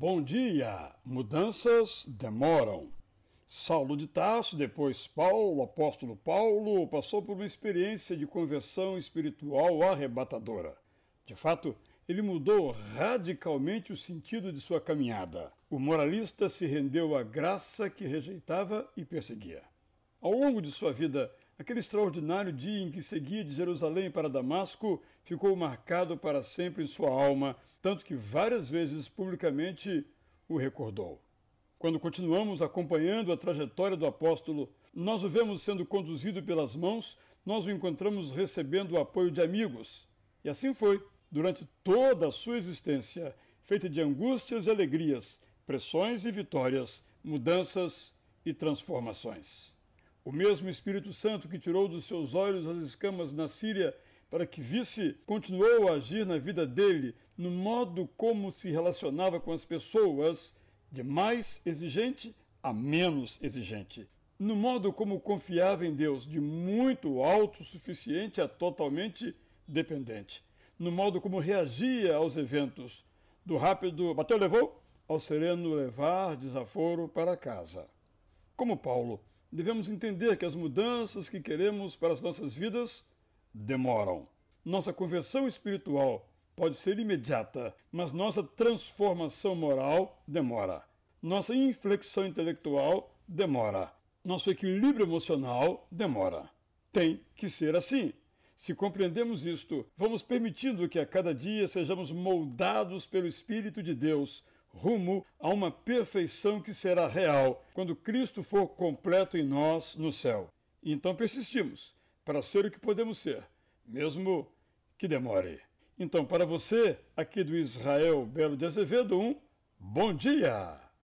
Bom dia! Mudanças demoram. Saulo de Tarso, depois Paulo, apóstolo Paulo, passou por uma experiência de conversão espiritual arrebatadora. De fato, ele mudou radicalmente o sentido de sua caminhada. O moralista se rendeu à graça que rejeitava e perseguia. Ao longo de sua vida, aquele extraordinário dia em que seguia de Jerusalém para Damasco ficou marcado para sempre em sua alma, tanto que várias vezes publicamente o recordou. Quando continuamos acompanhando a trajetória do apóstolo, nós o vemos sendo conduzido pelas mãos, nós o encontramos recebendo o apoio de amigos. E assim foi durante toda a sua existência, feita de angústias e alegrias, pressões e vitórias, mudanças e transformações. O mesmo Espírito Santo que tirou dos seus olhos as escamas na Síria para que visse, continuou a agir na vida dele, no modo como se relacionava com as pessoas, de mais exigente a menos exigente, no modo como confiava em Deus, de muito autossuficiente a totalmente dependente. No modo como reagia aos eventos, do rápido bateu, levou, ao sereno levar desaforo para casa. Como Paulo, devemos entender que as mudanças que queremos para as nossas vidas demoram. Nossa conversão espiritual pode ser imediata, mas nossa transformação moral demora. Nossa inflexão intelectual demora. Nosso equilíbrio emocional demora. Tem que ser assim. Se compreendemos isto, vamos permitindo que a cada dia sejamos moldados pelo Espírito de Deus rumo a uma perfeição que será real quando Cristo for completo em nós no céu. Então persistimos para ser o que podemos ser, mesmo que demore. Então, para você, aqui do Israel Belo de Azevedo, um bom dia!